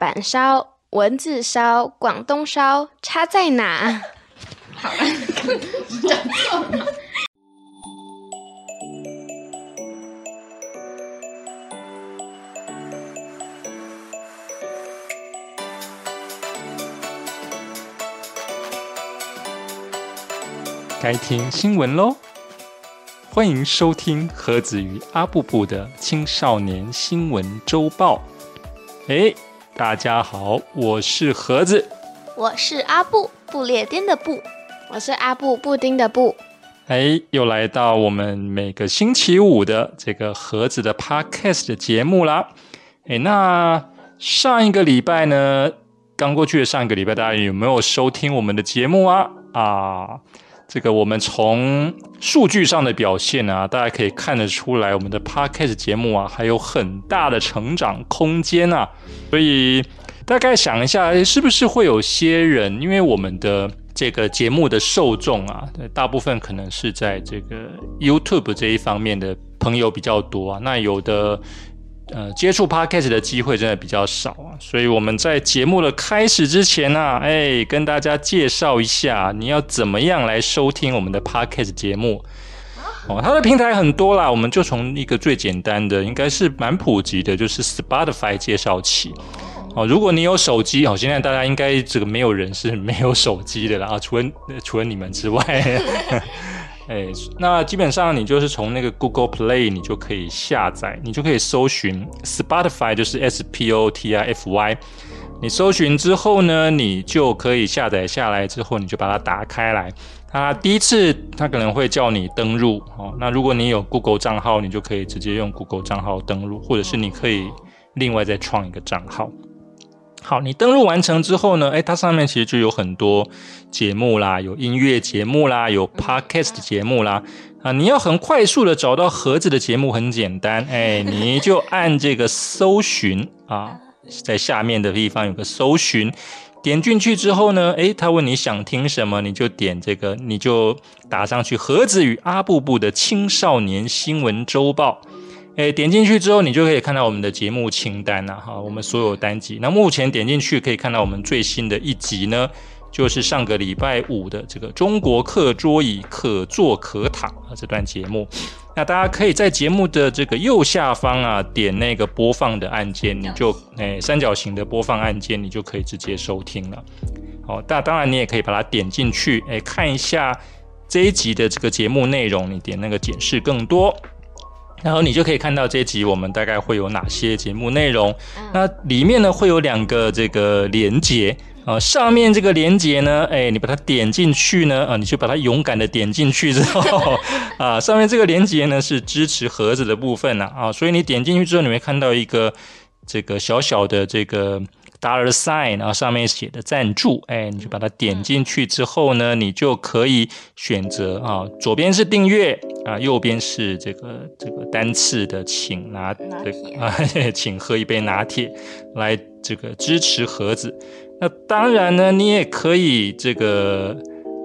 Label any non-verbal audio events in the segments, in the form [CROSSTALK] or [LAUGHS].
阪烧、文字烧、广东烧，差在哪？好了，讲错了。该听新闻喽！欢迎收听盒子与阿布布的青少年新闻周报。哎，大家好，我是盒子，我是阿布，布列颠的布，我是阿布布丁的布。哎，又来到我们每个星期五的这个盒子的 podcast 的节目啦。哎，那上一个礼拜呢，刚过去的上一个礼拜，大家有没有收听我们的节目啊？啊？这个我们从数据上的表现啊，大家可以看得出来，我们的 podcast 节目啊，还有很大的成长空间啊。所以大概想一下，是不是会有些人，因为我们的这个节目的受众啊，大部分可能是在这个 YouTube 这一方面的朋友比较多啊，那有的。呃，接触 podcast 的机会真的比较少啊，所以我们在节目的开始之前呢，哎，跟大家介绍一下，你要怎么样来收听我们的 podcast 节目。哦，它的平台很多啦，我们就从一个最简单的，应该是蛮普及的，就是 Spotify 介绍起。哦，如果你有手机，哦，现在大家应该这个没有人是没有手机的啦，啊除了除了你们之外。[LAUGHS] 哎，那基本上你就是从那个 Google Play，你就可以下载，你就可以搜寻 Spotify，就是 S P O T I F Y。你搜寻之后呢，你就可以下载下来之后，你就把它打开来。它第一次它可能会叫你登录哦。那如果你有 Google 账号，你就可以直接用 Google 账号登录，或者是你可以另外再创一个账号。好，你登录完成之后呢？哎，它上面其实就有很多节目啦，有音乐节目啦，有 podcast 节目啦。啊，你要很快速的找到盒子的节目很简单，哎，[LAUGHS] 你就按这个搜寻啊，在下面的地方有个搜寻，点进去之后呢，哎，他问你想听什么，你就点这个，你就打上去盒子与阿布布的青少年新闻周报。诶，点进去之后，你就可以看到我们的节目清单了，哈，我们所有单集。那目前点进去可以看到我们最新的一集呢，就是上个礼拜五的这个中国课桌椅可坐可躺啊这段节目。那大家可以在节目的这个右下方啊，点那个播放的按键，你就诶三角形的播放按键，你就可以直接收听了。好，那当然你也可以把它点进去，诶，看一下这一集的这个节目内容，你点那个检视更多。然后你就可以看到这一集我们大概会有哪些节目内容。那里面呢会有两个这个连接啊，上面这个连接呢，哎，你把它点进去呢，啊，你就把它勇敢的点进去之后，[LAUGHS] 啊，上面这个连接呢是支持盒子的部分呐，啊，所以你点进去之后，你会看到一个这个小小的这个。dollar sign，然后上面写的赞助，哎，你就把它点进去之后呢，你就可以选择啊，左边是订阅啊，右边是这个这个单次的请拿啊，[LAUGHS] 请喝一杯拿铁来这个支持盒子。那当然呢，你也可以这个。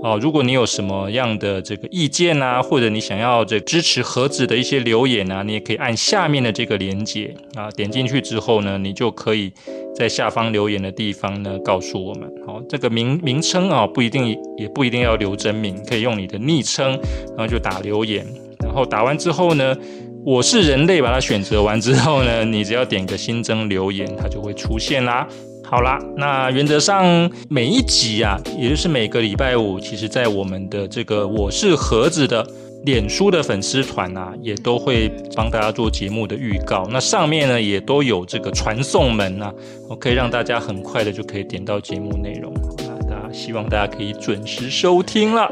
哦，如果你有什么样的这个意见啊，或者你想要这支持盒子的一些留言啊，你也可以按下面的这个连接啊，点进去之后呢，你就可以在下方留言的地方呢告诉我们。好，这个名名称啊，不一定也不一定要留真名，可以用你的昵称，然后就打留言，然后打完之后呢，我是人类把它选择完之后呢，你只要点个新增留言，它就会出现啦。好啦，那原则上每一集啊，也就是每个礼拜五，其实在我们的这个我是盒子的脸书的粉丝团啊，也都会帮大家做节目的预告。那上面呢，也都有这个传送门啊，我可以让大家很快的就可以点到节目内容。那大家希望大家可以准时收听了。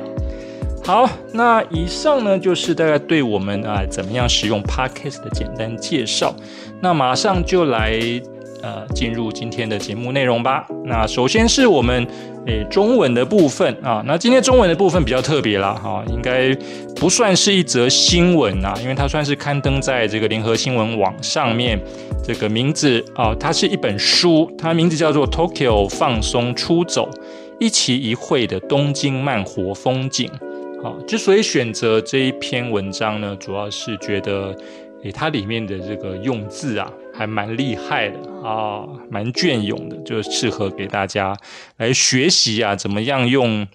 好，那以上呢就是大概对我们啊怎么样使用 Podcast 的简单介绍。那马上就来。呃，进入今天的节目内容吧。那首先是我们诶中文的部分啊。那今天中文的部分比较特别啦，哈，应该不算是一则新闻啊，因为它算是刊登在这个联合新闻网上面。这个名字啊，它是一本书，它名字叫做《Tokyo 放松出走，一期一会的东京慢活风景》。好，之所以选择这一篇文章呢，主要是觉得诶它里面的这个用字啊。还蛮厉害的啊，蛮隽永的，就适合给大家来学习啊，怎么样用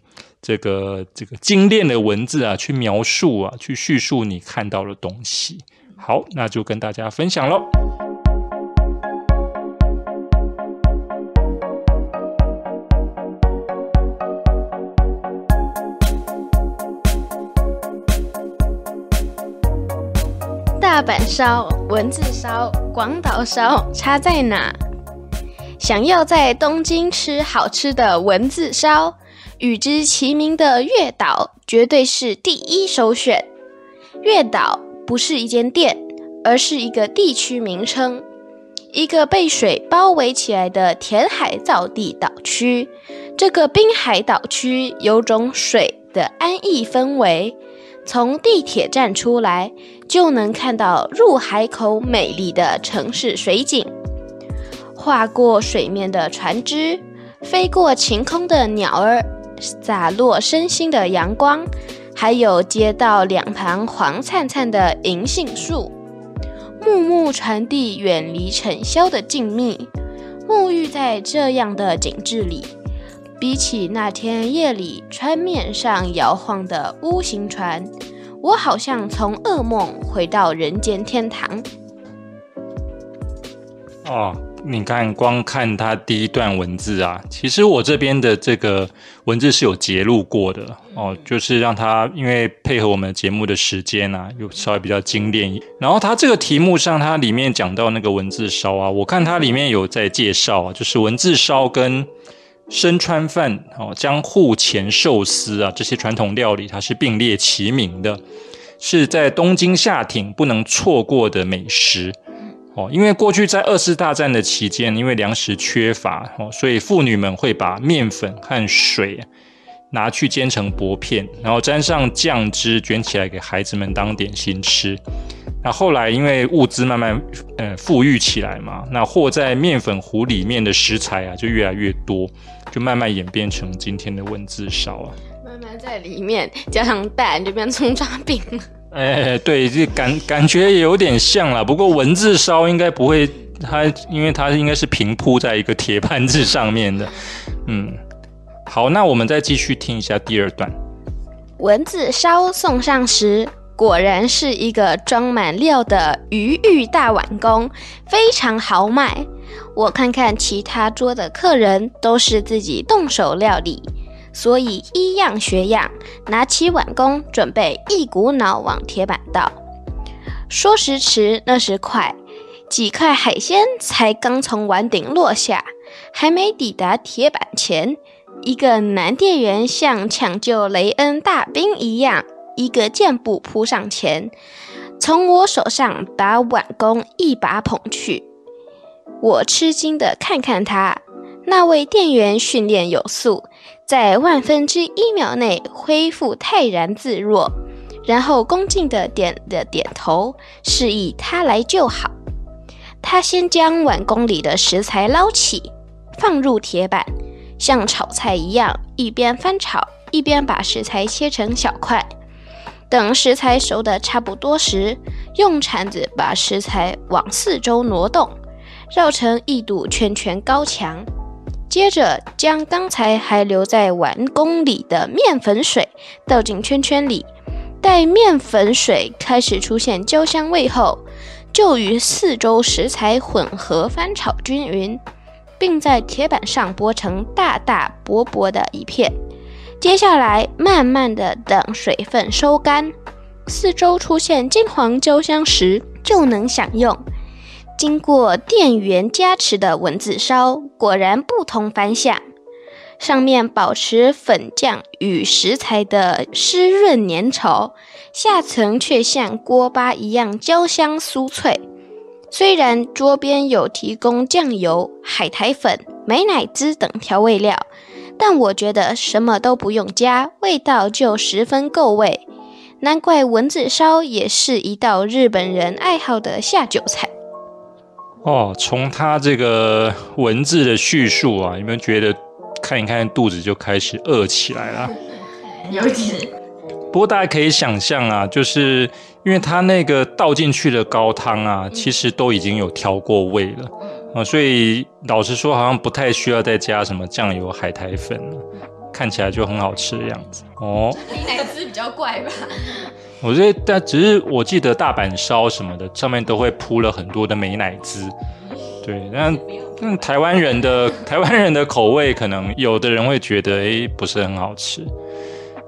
这个这个精炼的文字啊，去描述啊，去叙述你看到的东西。好，那就跟大家分享喽。板烧、文字烧、广岛烧差在哪？想要在东京吃好吃的文字烧，与之齐名的月岛绝对是第一首选。月岛不是一间店，而是一个地区名称，一个被水包围起来的填海造地岛区。这个滨海岛区有种水的安逸氛围。从地铁站出来，就能看到入海口美丽的城市水景，划过水面的船只，飞过晴空的鸟儿，洒落身心的阳光，还有街道两旁黄灿灿的银杏树，幕幕传递远离尘嚣的静谧。沐浴在这样的景致里。比起那天夜里船面上摇晃的乌行船，我好像从噩梦回到人间天堂。哦，你看，光看它第一段文字啊，其实我这边的这个文字是有截录过的哦，就是让它因为配合我们节目的时间啊，又稍微比较精炼。然后它这个题目上，它里面讲到那个文字烧啊，我看它里面有在介绍啊，就是文字烧跟。生川饭、哦江户前寿司啊，这些传统料理它是并列齐名的，是在东京下町不能错过的美食。哦，因为过去在二次大战的期间，因为粮食缺乏，哦，所以妇女们会把面粉和水拿去煎成薄片，然后沾上酱汁卷起来给孩子们当点心吃。那后来因为物资慢慢呃富裕起来嘛，那和在面粉糊里面的食材啊就越来越多。就慢慢演变成今天的文字烧啊，慢慢在里面加上蛋，就变葱抓饼了。哎，对，这感感觉也有点像了。不过文字烧应该不会，它因为它应该是平铺在一个铁盘子上面的。嗯，好，那我们再继续听一下第二段。文字烧送上时。果然是一个装满料的鱼玉大碗公，非常豪迈。我看看其他桌的客人都是自己动手料理，所以一样学样，拿起碗公准备一股脑往铁板倒。说时迟，那时快，几块海鲜才刚从碗顶落下，还没抵达铁板前，一个男店员像抢救雷恩大兵一样。一个箭步扑上前，从我手上把碗弓一把捧去。我吃惊的看看他，那位店员训练有素，在万分之一秒内恢复泰然自若，然后恭敬的点了点头，示意他来就好。他先将碗弓里的食材捞起，放入铁板，像炒菜一样，一边翻炒，一边把食材切成小块。等食材熟的差不多时，用铲子把食材往四周挪动，绕成一堵圈圈高墙。接着将刚才还留在碗公里的面粉水倒进圈圈里，待面粉水开始出现焦香味后，就与四周食材混合翻炒均匀，并在铁板上剥成大大薄薄的一片。接下来，慢慢的等水分收干，四周出现金黄焦香时，就能享用。经过店员加持的文字烧，果然不同凡响。上面保持粉酱与食材的湿润粘稠，下层却像锅巴一样焦香酥脆。虽然桌边有提供酱油、海苔粉、美乃滋等调味料。但我觉得什么都不用加，味道就十分够味。难怪蚊子烧也是一道日本人爱好的下酒菜。哦，从他这个文字的叙述啊，有没有觉得看一看肚子就开始饿起来了？[LAUGHS] 有点。不过大家可以想象啊，就是因因为它那个倒进去的高汤啊，其实都已经有调过味了啊，所以老实说，好像不太需要再加什么酱油、海苔粉了，看起来就很好吃的样子哦。美乃滋比较怪吧？我觉得，但只是我记得大阪烧什么的，上面都会铺了很多的美乃滋。对，那那台湾人的 [LAUGHS] 台湾人的口味，可能有的人会觉得，哎，不是很好吃。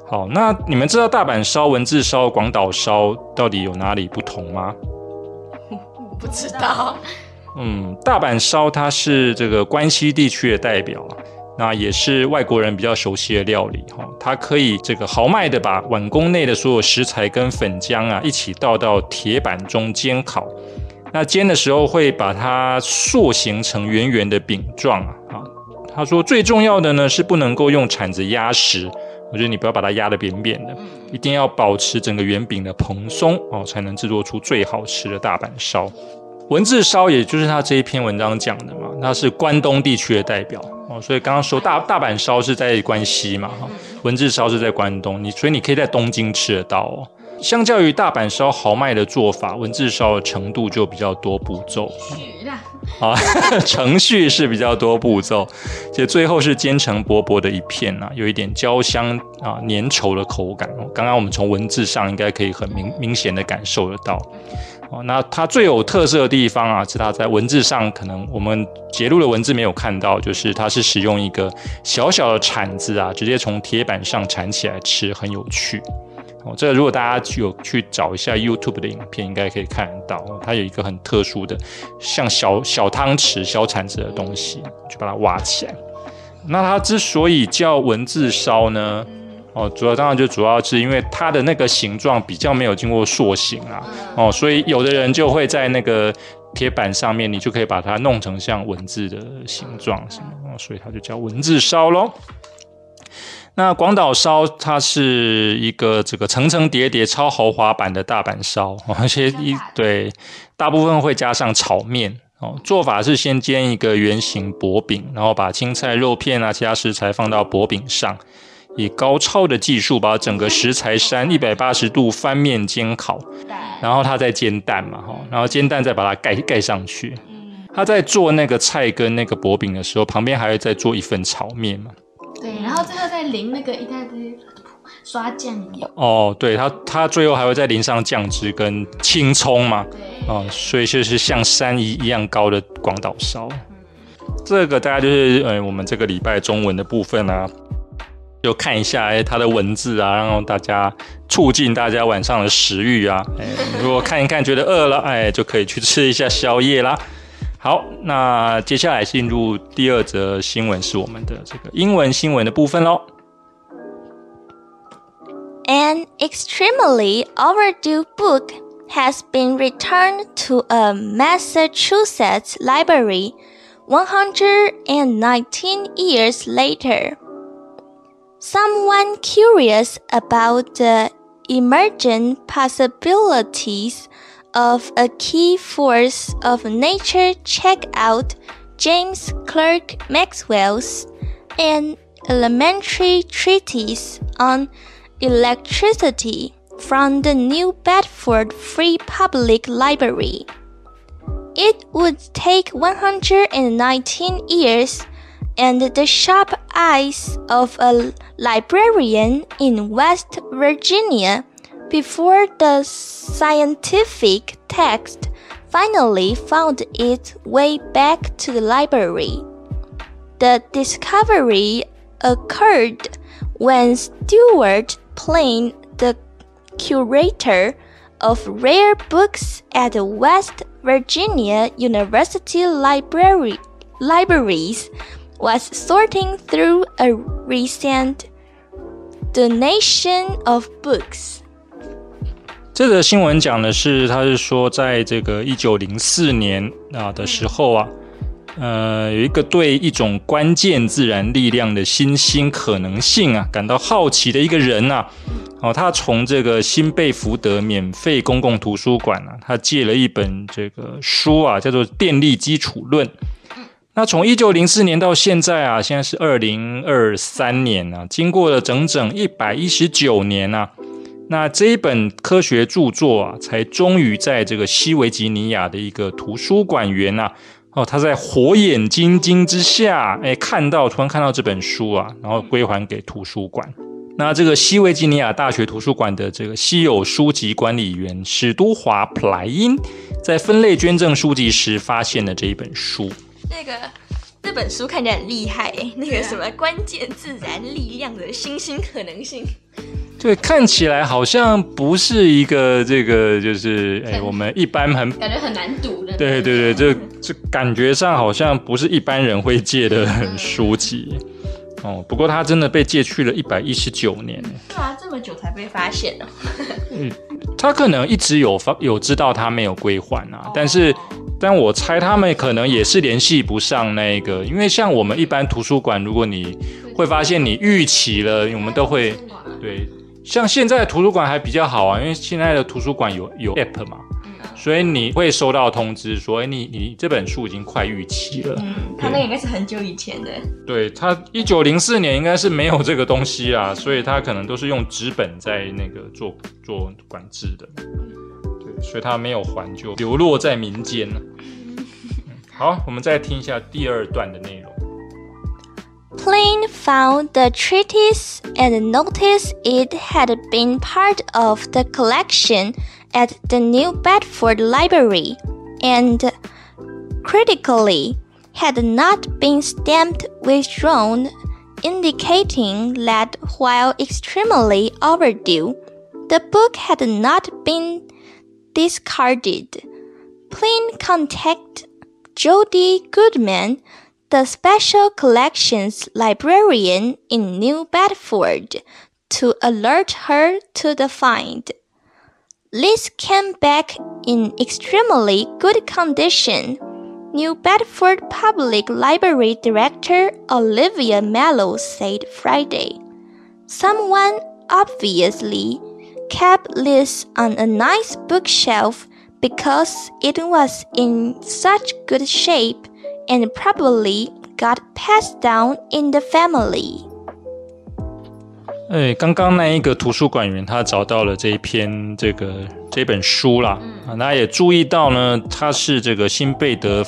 好，那你们知道大阪烧、文字烧、广岛烧到底有哪里不同吗？[LAUGHS] 不知道。嗯，大阪烧它是这个关西地区的代表。那也是外国人比较熟悉的料理哈，它可以这个豪迈的把碗公内的所有食材跟粉浆啊一起倒到铁板中煎烤，那煎的时候会把它塑形成圆圆的饼状啊啊，他说最重要的呢是不能够用铲子压实，我觉得你不要把它压得扁扁的，一定要保持整个圆饼的蓬松哦，才能制作出最好吃的大阪烧。文字烧也就是他这一篇文章讲的嘛，他是关东地区的代表。哦，所以刚刚说大大阪烧是在关西嘛，哈，文字烧是在关东，你所以你可以在东京吃得到哦。相较于大阪烧豪迈的做法，文字烧的程度就比较多步骤。啊，[LAUGHS] 程序是比较多步骤，且最后是煎成薄薄的一片呐，有一点焦香啊粘稠的口感。刚刚我们从文字上应该可以很明明显的感受得到。哦，那它最有特色的地方啊，是它在文字上可能我们截录的文字没有看到，就是它是使用一个小小的铲子啊，直接从铁板上铲起来吃，很有趣。哦，这个如果大家有去找一下 YouTube 的影片，应该可以看得到，它有一个很特殊的像小小汤匙、小铲子的东西，就把它挖起来。那它之所以叫文字烧呢？哦，主要当然就主要是因为它的那个形状比较没有经过塑形啊，哦，所以有的人就会在那个铁板上面，你就可以把它弄成像文字的形状什么，所以它就叫文字烧喽。那广岛烧它是一个这个层层叠叠超豪华版的大阪烧，而且一对大部分会加上炒面哦，做法是先煎一个圆形薄饼，然后把青菜、肉片啊其他食材放到薄饼上。以高超的技术把整个食材山一百八十度翻面煎烤，然后他再煎蛋嘛，哈，然后煎蛋再把它盖盖上去。他在做那个菜跟那个薄饼的时候，旁边还会再做一份炒面嘛。对，然后最后再淋那个一大堆刷酱油。哦，对，他他最后还会再淋上酱汁跟青葱嘛。对，哦，所以就是像山一一样高的广岛烧。这个大概就是呃我们这个礼拜中文的部分啊。就看一下哎，它的文字啊，然后大家促进大家晚上的食欲啊。哎，[LAUGHS] 如果看一看觉得饿了，哎，就可以去吃一下宵夜啦。好，那接下来进入第二则新闻，是我们的这个英文新闻的部分喽。An extremely overdue book has been returned to a Massachusetts library 119 years later. Someone curious about the emergent possibilities of a key force of nature check out James Clerk Maxwell's An Elementary Treatise on Electricity from the New Bedford Free Public Library. It would take 119 years and the sharp eyes of a librarian in West Virginia before the scientific text finally found its way back to the library. The discovery occurred when Stuart Plain, the curator of rare books at the West Virginia University Library, Libraries, was sorting through a recent donation of books。这个新闻讲的是，他是说，在这个一九零四年啊的时候啊，呃，有一个对一种关键自然力量的新兴可能性啊感到好奇的一个人呐，哦，他从这个新贝福德免费公共图书馆啊，他借了一本这个书啊，叫做《电力基础论》。那从一九零四年到现在啊，现在是二零二三年啊，经过了整整一百一十九年啊，那这一本科学著作啊，才终于在这个西维吉尼亚的一个图书馆员呐，哦，他在火眼金睛之下，哎，看到突然看到这本书啊，然后归还给图书馆。那这个西维吉尼亚大学图书馆的这个稀有书籍管理员史都华普莱因，在分类捐赠书籍时发现了这一本书。那个那本书看起来很厉害，那个什么关键自然力量的新兴可能性。对，看起来好像不是一个这个，就是哎，我们一般很感觉很难读的。对对对，这这感觉上好像不是一般人会借的书籍。哦，不过它真的被借去了一百一十九年。对啊，这么久才被发现呢。嗯，他可能一直有发有知道他没有归还啊，但是，但我猜他们可能也是联系不上那个，因为像我们一般图书馆，如果你会发现你逾期了，我们都会对。像现在的图书馆还比较好啊，因为现在的图书馆有有 app 嘛。所以你会收到通知说，哎，你你这本书已经快逾期了。嗯，他那应该是很久以前的。对他一九零四年应该是没有这个东西啦，所以他可能都是用纸本在那个做做管制的。对，所以他没有还就流落在民间了。好，我们再听一下第二段的内容。Plain found the treatise and noticed it had been part of the collection. At the New Bedford Library and critically had not been stamped withdrawn, indicating that while extremely overdue, the book had not been discarded. Please contact Jody Goodman, the Special Collections Librarian in New Bedford, to alert her to the find. This came back in extremely good condition. New Bedford Public Library Director Olivia Mello said Friday. Someone obviously kept this on a nice bookshelf because it was in such good shape and probably got passed down in the family. 哎，刚刚那一个图书馆员他找到了这一篇这个这本书啦，啊，大家也注意到呢，它是这个新贝德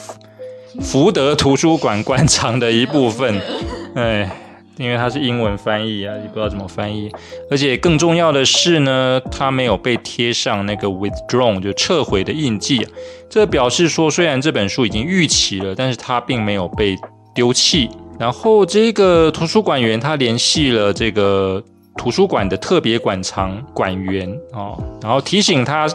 福德图书馆馆藏的一部分，[LAUGHS] 哎，因为它是英文翻译啊，也不知道怎么翻译，而且更重要的是呢，它没有被贴上那个 withdrawn 就撤回的印记，这表示说虽然这本书已经逾期了，但是它并没有被丢弃。然后这个图书馆员他联系了这个。图书馆的特别馆藏馆员哦，然后提醒他，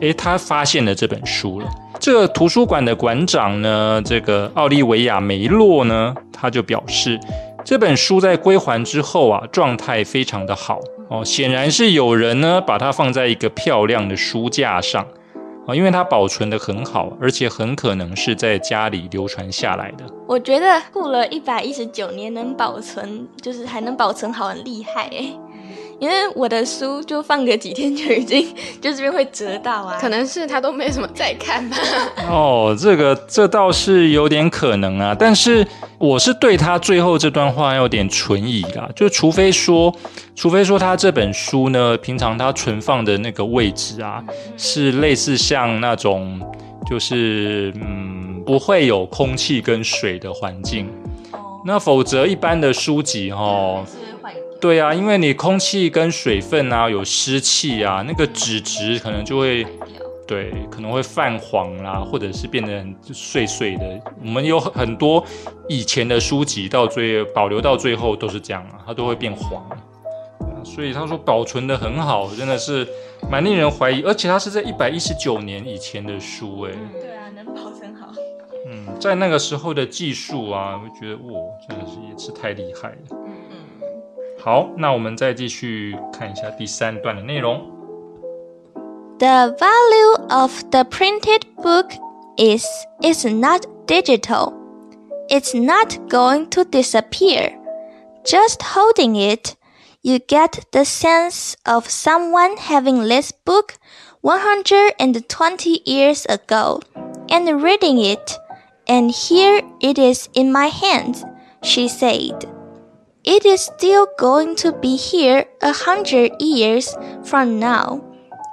诶，他发现了这本书了。这个图书馆的馆长呢，这个奥利维亚梅洛呢，他就表示，这本书在归还之后啊，状态非常的好哦，显然是有人呢把它放在一个漂亮的书架上啊，因为它保存的很好，而且很可能是在家里流传下来的。我觉得过了一百一十九年能保存，就是还能保存好，很厉害哎。因为我的书就放个几天就已经 [LAUGHS] 就这边会折到啊，可能是他都没什么在看吧。[LAUGHS] 哦，这个这倒是有点可能啊，但是我是对他最后这段话有点存疑啦，就除非说，除非说他这本书呢，平常他存放的那个位置啊，是类似像那种就是嗯不会有空气跟水的环境，那否则一般的书籍哈。对啊，因为你空气跟水分啊，有湿气啊，那个纸质可能就会，对，可能会泛黄啦，或者是变得很碎碎的。我们有很多以前的书籍，到最保留到最后都是这样啊，它都会变黄。所以他说保存的很好，真的是蛮令人怀疑。而且它是在一百一十九年以前的书，哎，对啊，能保存好。嗯，在那个时候的技术啊，我觉得哇，真的是也是太厉害了。好，那我们再继续看一下第三段的内容。The value of the printed book is is not digital. It's not going to disappear. Just holding it, you get the sense of someone having this book 120 years ago and reading it, and here it is in my hands, she said. it is still going to be here a hundred years from now.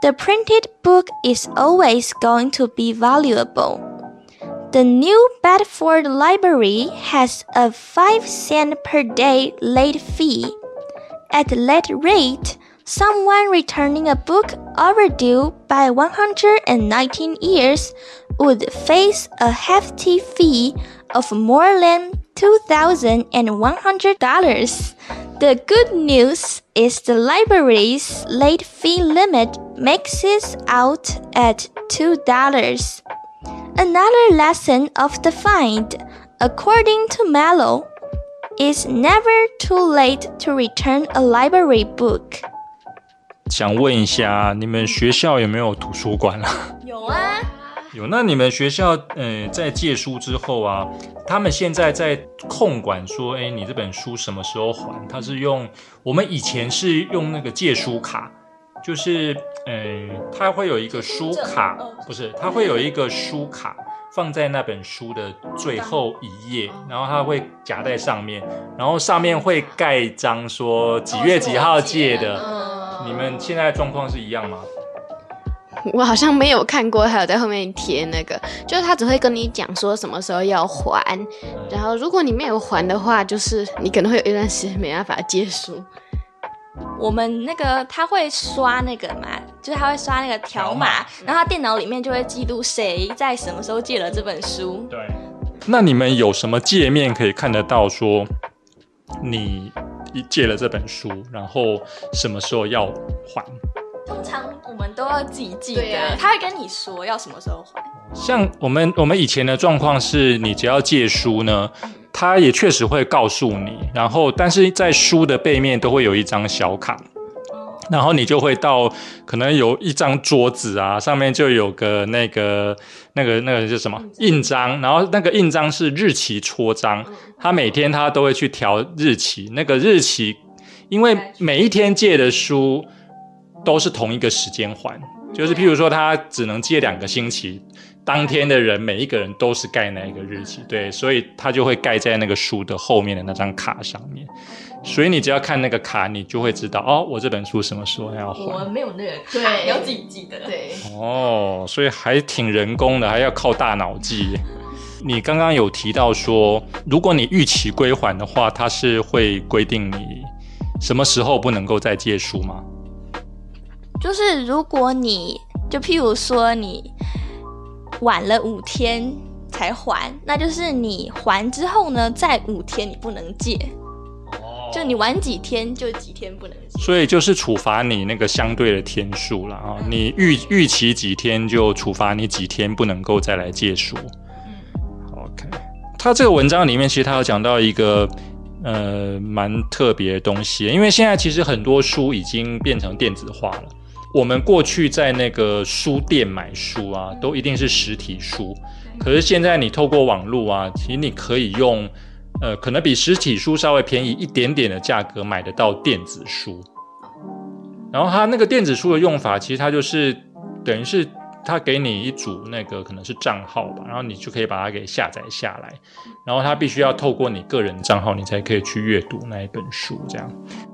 The printed book is always going to be valuable. The New Bedford Library has a 5 cent per day late fee. At that rate, someone returning a book overdue by 119 years would face a hefty fee of more than $2,100. The good news is the library's late fee limit makes it out at $2. Another lesson of the find, according to Mallow, is never too late to return a library book. 想问一下，你们学校有没有图书馆啊？有啊， 有。那你们学校，呃，在借书之后啊，他们现在在控管说，哎，你这本书什么时候还？他是用我们以前是用那个借书卡，就是，呃，他会有一个书卡不是，他会有一个书卡放在那本书的最后一页，然后他会夹在上面，然后上面会盖章说几月几号借的。嗯你们现在状况是一样吗？[LAUGHS] 我好像没有看过，还有在后面贴那个，就是他只会跟你讲说什么时候要还，然后如果你没有还的话，就是你可能会有一段时间没办法借书。我们那个他会刷那个嘛，就是他会刷那个条码，然后他电脑里面就会记录谁在什么时候借了这本书。对。那你们有什么界面可以看得到说你借了这本书，然后什么时候要还？通常我们都要自己记得，啊。他会跟你说要什么时候还。像我们我们以前的状况是，你只要借书呢，他也确实会告诉你，然后但是在书的背面都会有一张小卡，然后你就会到可能有一张桌子啊，上面就有个那个那个那个叫什么？印章，然后那个印章是日期戳章，他每天他都会去调日期，那个日期因为每一天借的书都是同一个时间还，就是譬如说他只能借两个星期，当天的人每一个人都是盖那一个日期，对，所以他就会盖在那个书的后面的那张卡上面。所以你只要看那个卡，你就会知道哦，我这本书什么时候要还。我没有那个卡对要自己记得。对，哦，所以还挺人工的，还要靠大脑记。你刚刚有提到说，如果你逾期归还的话，它是会规定你什么时候不能够再借书吗？就是如果你就譬如说你晚了五天才还，那就是你还之后呢，再五天你不能借，就你晚几天就几天不能借。所以就是处罚你那个相对的天数了啊，你预逾期几天就处罚你几天不能够再来借书。嗯 OK，他这个文章里面其实他有讲到一个呃蛮特别的东西，因为现在其实很多书已经变成电子化了。我们过去在那个书店买书啊，都一定是实体书，可是现在你透过网络啊，其实你可以用呃可能比实体书稍微便宜一点点的价格买得到电子书。然后它那个电子书的用法，其实它就是等于是它给你一组那个可能是账号吧，然后你就可以把它给下载下来，然后它必须要透过你个人账号，你才可以去阅读那一本书这样。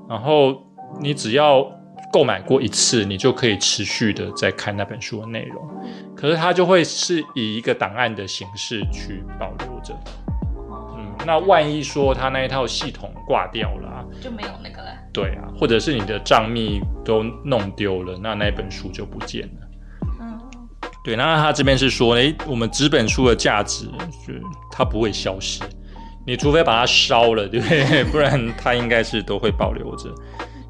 然后你只要购买过一次，你就可以持续的在看那本书的内容，可是它就会是以一个档案的形式去保留着。嗯，那万一说它那一套系统挂掉了、啊，就没有那个了。对啊，或者是你的账密都弄丢了，那那本书就不见了。嗯，对，那他这边是说，诶，我们纸本书的价值，就是它不会消失，你除非把它烧了，对不对？[LAUGHS] 不然它应该是都会保留着。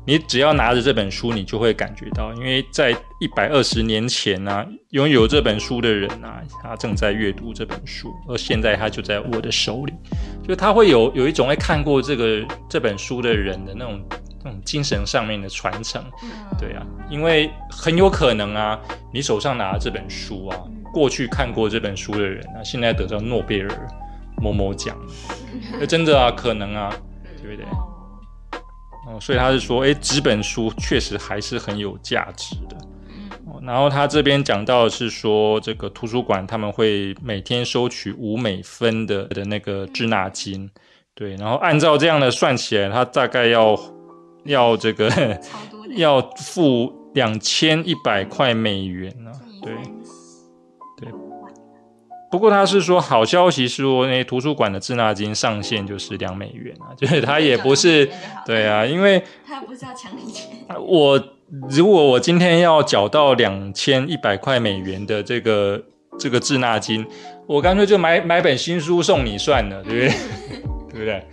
你只要拿着这本书，你就会感觉到，因为在一百二十年前呢、拥有这本书的人啊，他正在阅读这本书，而现在他就在我的手里，就他会有有一种会看过这个这本书的人的那种那种精神上面的传承。对啊，因为很有可能啊，你手上拿的这本书啊，过去看过这本书的人啊，现在得到诺贝尔某某奖，那 [LAUGHS] 真的啊，可能啊，对不对？哦，所以他是说，诶，纸本书确实还是很有价值的。哦然后他这边讲到的是说，这个图书馆他们会每天收取五美分的的那个滞纳金，对，然后按照这样的算起来，他大概要要这个 [LAUGHS] 要付两千一百块美元呢、对。对不过他是说，好消息是说，那图书馆的滞纳金上限就是两美元啊，[LAUGHS] 就是他也不是对啊，因为他不是要抢你钱，我如果我今天要缴到两千一百块美元的这个这个滞纳金，我干脆就买买本新书送你算了，对不对？[LAUGHS] 对不对？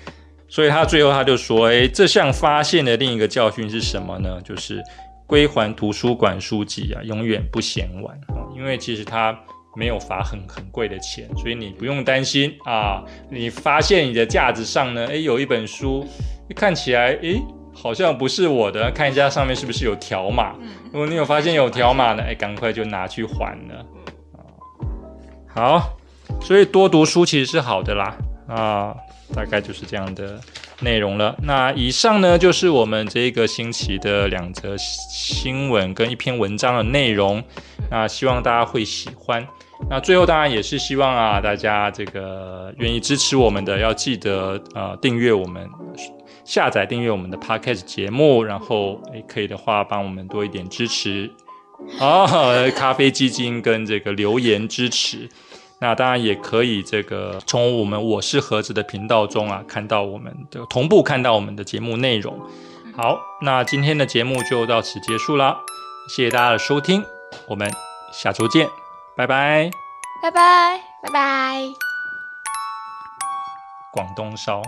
所以他最后他就说，诶，这项发现的另一个教训是什么呢？就是归还图书馆书籍啊，永远不嫌晚啊，因为其实他。没有罚很很贵的钱，所以你不用担心啊。你发现你的架子上呢，诶，有一本书，看起来诶好像不是我的，看一下上面是不是有条码。如果你有发现有条码呢，哎，赶快就拿去还了。好，所以多读书其实是好的啦。啊，大概就是这样的内容了。那以上呢，就是我们这个星期的两则新闻跟一篇文章的内容。那希望大家会喜欢。那最后当然也是希望啊，大家这个愿意支持我们的，要记得呃订阅我们。下载订阅我们的 podcast 节目，然后诶可以的话帮我们多一点支持哦，咖啡基金跟这个留言支持。那当然也可以这个从我们我是盒子的频道中啊看到我们的同步看到我们的节目内容。好，那今天的节目就到此结束啦，谢谢大家的收听，我们下周见，拜拜。拜拜。拜拜。广东烧。